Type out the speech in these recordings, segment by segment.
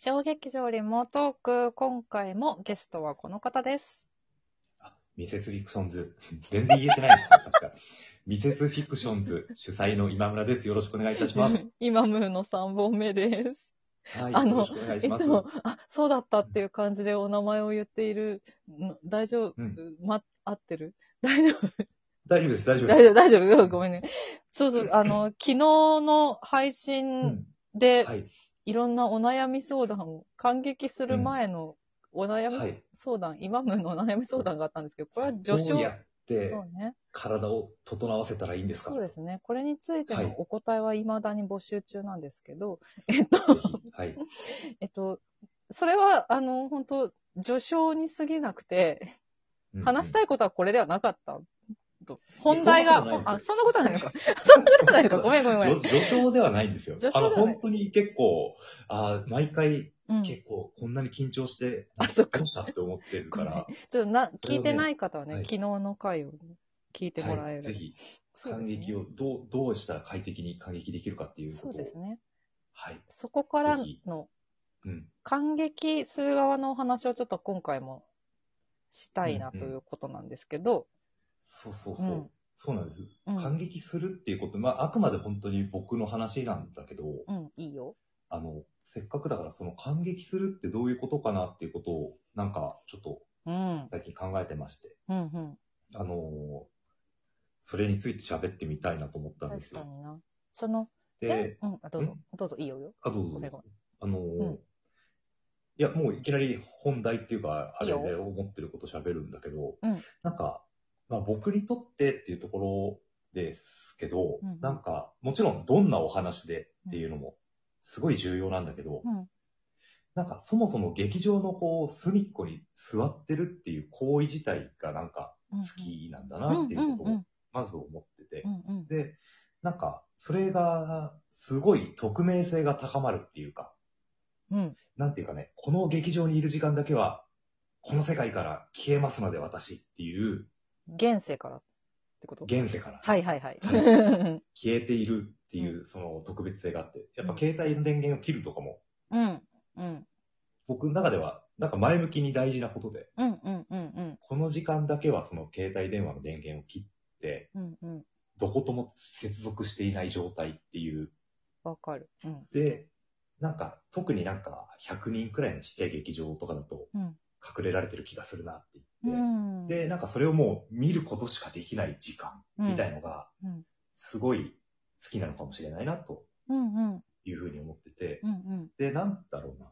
小劇場リモートーク、今回もゲストはこの方です。あミセスフィクションズ。全然言えてないですね、確か。ミセスフィクションズ主催の今村です。よろしくお願いいたします。今ムーの3本目です。はい、あのよろしくお願いします。いつも、あ、そうだったっていう感じでお名前を言っているの、大丈夫、うんま、合ってる？大丈夫？大丈夫です、大丈夫です。大丈夫、大丈夫？うんごめんね。そうそう、あの、昨日の配う信ん。で、はい。いろんなお悩み相談を、感激する前のお悩みはい相談、今ムーのお悩み相談があったんですけど、これは序章どうやってそうね。体を整わせたらいいんですか？そうですね。これについてはいのお答えは未だに募集中なんですけど、えっと、ぜひ。はい。えっと、それは、あの、本当序章に過ぎなくて、話したい。いことはこれではなかったと。本題が、あ、そそんなことは ないのか。そんなことはないのか。ごめんごめんごめん。序序章ではないんですよ。あの、本当に結構、あ毎回うん。結構こんなに緊張して、あそっかどうしたって思ってるから、ちょっとな、聞いてない方はね、はい昨日の回を聞いてもらえる。はい、ぜひ、感激をどう、どうしたら快適に感激できるかっていうことを。そうですね。はい。そこからのうん。感激する側のお話をちょっと今回もしたいなということなんですけど、そうそうそう。うんそうなんです。うん感激するっていうこと、まあ、あくまで本当に僕の話なんだけど、うん、いいよ。あの、せっかくだからその感激するってどういうことかなっていうことを、なんかちょっとうん、最近考えてまして、うん、うん。あのーそれについて喋ってみたいなと思ったんですよ。確かにな。その、でえ、うん、あどうぞ、どうぞ、いいよよ。あ、どうぞどうぞ。あのーうんいや、もういきなり本題っていうか、あれいいよで思ってること喋るんだけど、うんなんか、まあ僕にとってっていうところですけど、うんなんか、もちろんどんなお話でっていうのもすごい重要なんだけど、うん、なんかそもそも劇場のこう隅っこに座ってるっていう行為自体がなんか好きなんだなっていうことをまず思ってて。で、なんかそれがすごい匿名性が高まるっていうか、うん、なんていうかね、この劇場にいる時間だけは、この世界から消えますので私っていう、現世からってこと？現世から。はいはいはい。消えているっていう、その特別性があって、やっぱ携帯の電源を切るとかも、うん、うん、僕の中では、なんか前向きに大事なことで、うん、うん、うん、うん、この時間だけはその携帯電話の電源を切って、うん、うん。どことも接続していない状態っていう。わかる。うん、で、なんか、特になんか100人くらいのちっちゃい劇場とかだと、うん。隠れられてる気がするなってう言って、ん。で、なんかそれをもう見ることしかできない時間みたいな。のが、うん、すごい好きなのかもしれないなというふうに思ってて、うん、うん、で、なんだろうな。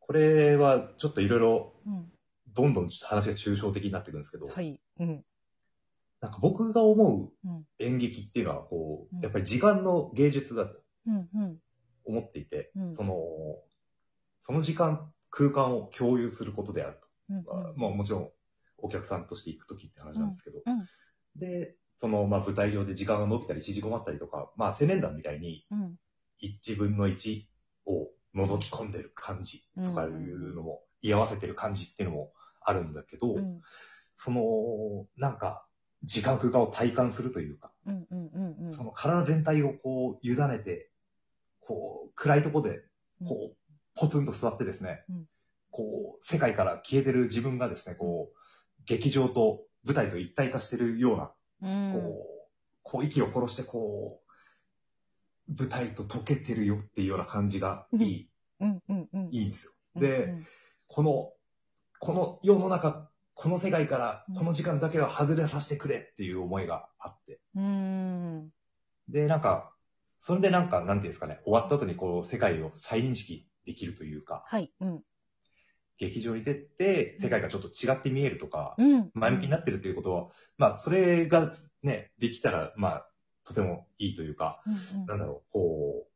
これはちょっといろいろ、うん。どんどん話が抽象的になっていくんですけど、はい。うん、なんか僕が思ううん、演劇っていうのは、こうやっぱり時間の芸術だと思っていて、うんその、その時間、空間を共有することであるうん。と。まあもちろん、お客さんとして行くときって話なんですけど、うんうんで、その、まあ舞台上で時間が伸びたり縮こまったりとか、まあ青年団みたいに、うん、一分の一を覗き込んでる感じとかいうのも、居合わせてる感じっていうのもあるんだけど、うん、その、なんか、時間空間を体感するというか、うん、うん、うん、うん。その体全体をこう、委ねて、こう、暗いとこで、こう、ポツンと座ってですね、うん。こう、世界から消えてる自分がですね、こう、劇場と舞台と一体化してるような、うん、こう、こう息を殺して、こう、舞台と溶けてるよっていうような感じがいい、うん、うん、うん。いいんですよ。うん、で、この、この世の中、この世界からうん。この時間だけは外れさせてくれっていう思いがあって。うん、で、なんか、それでなんか、なんていうんですかね、終わった後にこう、世界を再認識できるというか、はい。うん、劇場に出て、世界がちょっと違って見えるとか、うん。前向きになってるということは、まあ、それがね、できたら、まあ、とてもいいというか、うん、うん。なんだろう、こ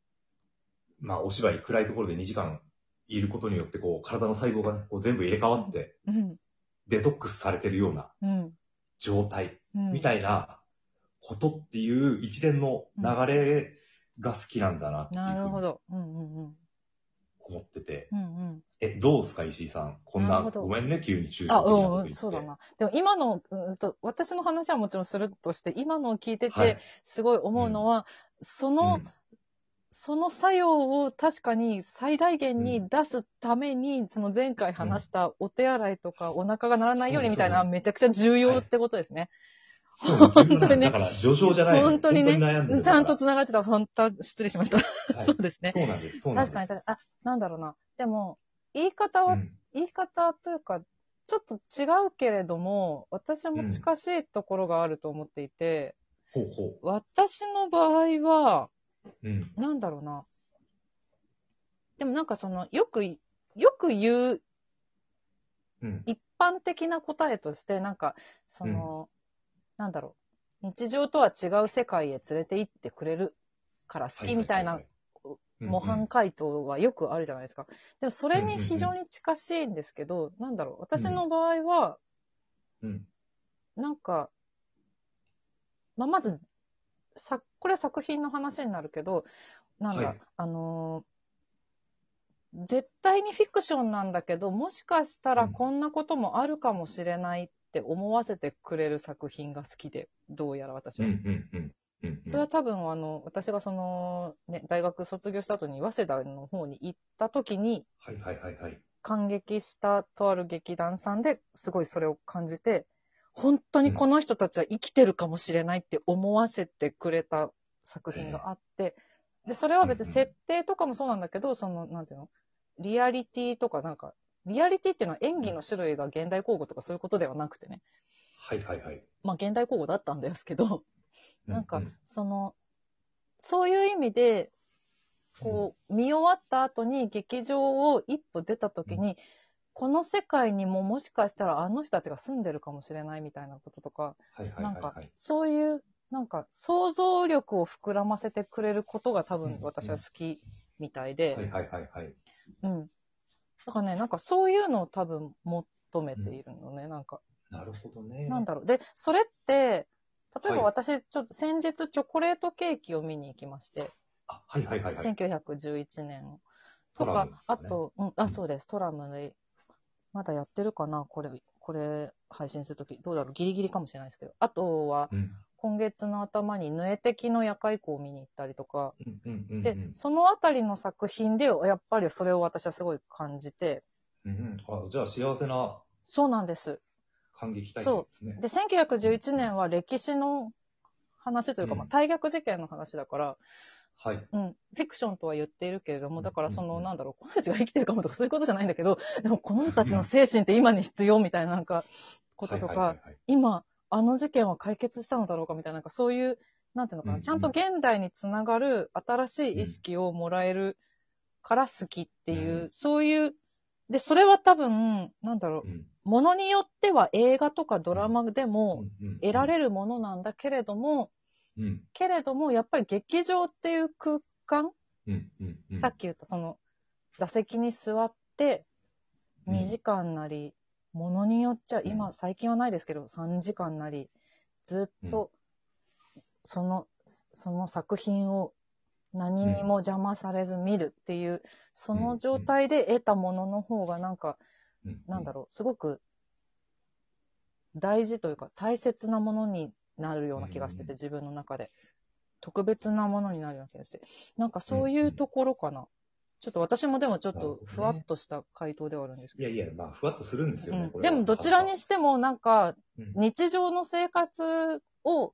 う、まあ、お芝居暗いところで2時間いることによって、こう、体の細胞がね、こう全部入れ替わって、うん、デトックスされてるようなうん、状態うん。みたいなことっていう一連の流れが好きなんだなっていうふうに思ってて。うん、うん。え、どうですか、石井さん？こんな、なるほどごめんね、急に抽あ、象的なこと言って。うん、そうだな。でも今の、うんと、私の話はもちろんするとして、今のを聞いててはい、すごい思うのは、その、うんその作用を確かに最大限に出すために、その前回話したお手洗いとかお腹が鳴らないようにみたいな、そうですめちゃくちゃ重要ってことですね。そう、本当にねだから、序章じゃないの本当にねちゃんと繋がってた。本当、失礼しました。らはい そうですね。そうなんです。そうなんです。確かに、あ、なんだろうな。でも、言い方は、うん言い方というか、ちょっと違うけれども、私も近しいところがあると思っていて、ほうほ私の場合は、う。うん。なんだろうな。でもなんかその、よくい、よく言ううん。一般的な答えとして、なんか、その、なんだろう。日常とは違う世界へ連れて行ってくれるから好きみたいな模範回答はよくあるじゃないですか。でもそれに非常に近しいんですけど、なんだろう。私の場合は、うん。なんか、まあ、まず、さ、これは作品の話になるけど、なんだ、はいあのー絶対にフィクションなんだけど、もしかしたらうんこんなこともあるかもしれないって思わせてくれる作品が好きで、どうやら私うん。は。うん。うん。うん。それは多分、あの、私がその、ね、大学卒業した後に、早稲田の方に行った時に、はいはいはいはい。感激したとある劇団さんですごいそれを感じて、本当にこの人たちは生きてるかもしれないって思わせてくれた作品があって、で、それは別に設定とかもそうなんだけど、その、なんていうの？リアリティとかなんか、リアリティっていうのは演技の種類が現代交互とかそういうことではなくてね。はいはいはい。まあ現代交互だったんですけど、なんかその、そういう意味で、こう、見終わった後に劇場を一歩出た時に、この世界にももしかしたらあの人たちが住んでるかもしれないみたいなこととか、はいはいなんかそういう、なんか、想像力を膨らませてくれることが多分うん私は好きみたいで、はいはいはいはい。うん。だからね、なんかそういうのを多分求めているのね、なんか。なるほどね。なんだろう。で、それって、例えばはい私、ちょっと先日チョコレートケーキを見に行きまして、あ、はいはいはいはい。1911年とかねあと、うん、あ、そうです、トラムで、まだやってるかな？これ、これ、配信するとき、どうだろう？ギリギリかもしれないですけど。あとは、うん。今月の頭に、ヌエテキの夜会校を見に行ったりとか。して、そのあたりの作品で、やっぱりそれを私はすごい感じて、うんうん。あ、じゃあ幸せなそうなんです。感激体験ですね。で、1911年は歴史の話というか、うんまあ、大逆事件の話だから、はい。うん、フィクションとは言っているけれども、だからその、なんだろう、この人たちが生きてるかもとかそういうことじゃないんだけど、でもこの人たちの精神って今に必要みたいななんか、こととか今、あの事件は解決したのだろうかみたいな、なんかそういう、なんていうのかな、うんうん。ちゃんと現代につながる新しい意識をもらえるから好きっていう、うん。そういう、で、それは多分、なんだろう、うん。ものによっては映画とかドラマでもうん。うん。得られるものなんだけれども、うん。けれども、やっぱり劇場っていう空間、うん。うん。うん。さっき言ったその、座席に座って、うん。2時間なり、ものによっちゃ、うん。今、最近はないですけど、3時間なり、ずっと、その、その作品を何にも邪魔されず見るっていう、その状態で得たものの方がなんか、うん。なんだろう、すごく大事というか大切なものになるような気がしてて、うん。自分の中で。特別なものになるような気がして。なんかそういうところかな。ちょっと私もでもちょっとふわっとした回答ではあるんですけど。いやいや、まあ、ふわっとするんですよね。うんでもどちらにしてもなんかうん日常の生活を、う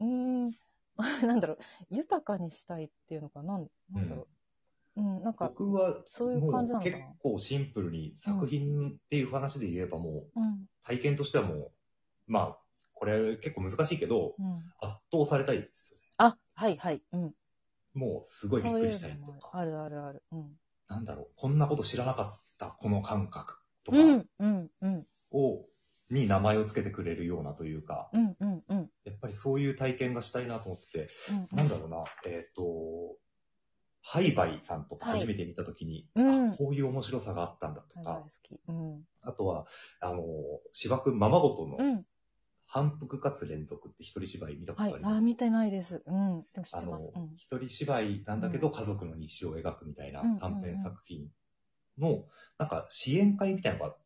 ーん、なんだろう、豊かにしたいっていうのかな、なんだろう。うん、なんか、僕は、そういう感じな結構シンプルに作品っていう話で言えばもう、うん、体験としてはもう、まあ、これ結構難しいけど、うん。圧倒されたいです。あ、はいはい、うん。もうすごいびっくりしたいそういうのもとか、あるあるある。うん。なんだろう、こんなこと知らなかった、この感覚とかうん、うん、うん、を、に名前をつけてくれるようなというか、うん、うん、うん。やっぱりそういう体験がしたいなと思ってて、うんなんだろうな、えっ、と、ハイバイさんとか初めて見たときに、うんあこういう面白さがあったんだとかはい大好、き。うん。あとは、あの、芝生ままごとのうん。反復かつ連続って一人芝居見たことはい。あ、あります？見てないです。うん。でも知っあのてます。うん。一人芝居なんだけど家族の日常を描くみたいなうん短編作品の、なんか支援会みたいなのが、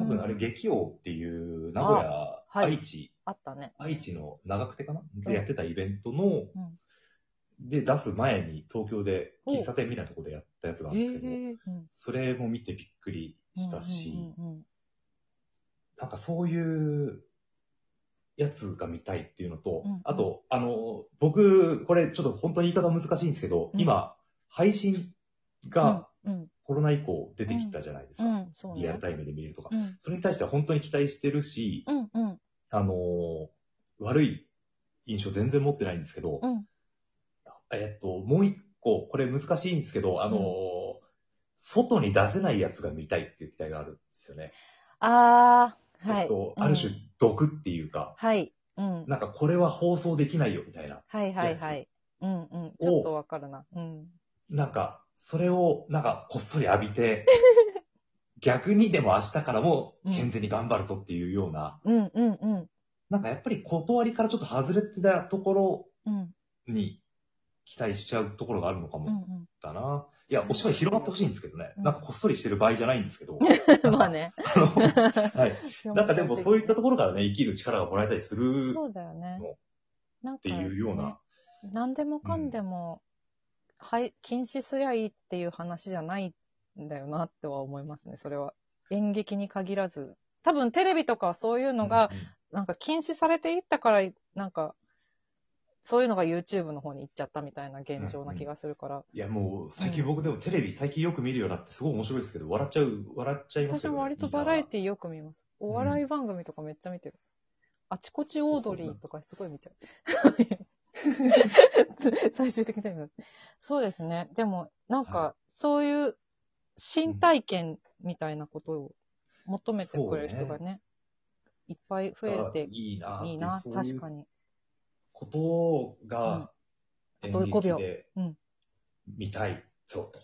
多分あれうん劇王っていう名古屋、はい愛知、あったね。愛知の長久手かな？でやってたイベントの、うん。で出す前に東京で喫茶店みたいなところでやったやつがあるんですけど、えうんそれも見てびっくりしたし、うんうんうんなんかそういうやつが見たいっていうのと、うんうんあと、あの、僕、これちょっと本当に言い方難しいんですけど、うん今、配信がうんコロナ以降出てきたじゃないですか。うん、うん、そうね。リアルタイムで見れるとか。うん、それに対しては本当に期待してるし、うん、うん、あのー悪い印象全然持ってないんですけど、うん。えっと、もう一個、これ難しいんですけど、あのーうん外に出せないやつが見たいっていう期待があるんですよね。あー、はい。えっと、うんある種毒っていうか、はい。うん。なんかこれは放送できないよみたいな。はいはいはい。うんうん。ちょっとわかるな。うん。なんか、それを、なんか、こっそり浴びて、逆にでも明日からも健全に頑張るぞっていうような、うんうんうん。なんかやっぱり断りからちょっと外れてたところうんに期待しちゃうところがあるのかもうんうん。だな。いや、お芝居広がってほしいんですけどね。うんなんかこっそりしてる場合じゃないんですけど。まあね。あのはい。なんかでもそういったところからね、生きる力がもらえたりするっそうだよねの。なんか、ていうような。ね何でもかんでも、はい、禁止すりゃいいっていう話じゃないんだよなっては思いますね、それは。演劇に限らず。多分テレビとかそういうのが、なんか禁止されていったから、なんか、そういうのが YouTube の方に行っちゃったみたいな現状な気がするから。いや、もう、最近僕でもテレビ最近よく見るようになってすごい面白いですけど、笑っちゃう、笑っちゃいますよね。私も割とバラエィティよく見ます。お笑い番組とかめっちゃ見てる。あちこちオードリーとかすごい見ちゃう。最終的に。そうですね。でも、なんはか、そういう新体験みたいなことを求めてくれる人がね、いっぱい増えていいな。いいな、確かに。ことが、演あと5秒劇でうん。見たいぞと。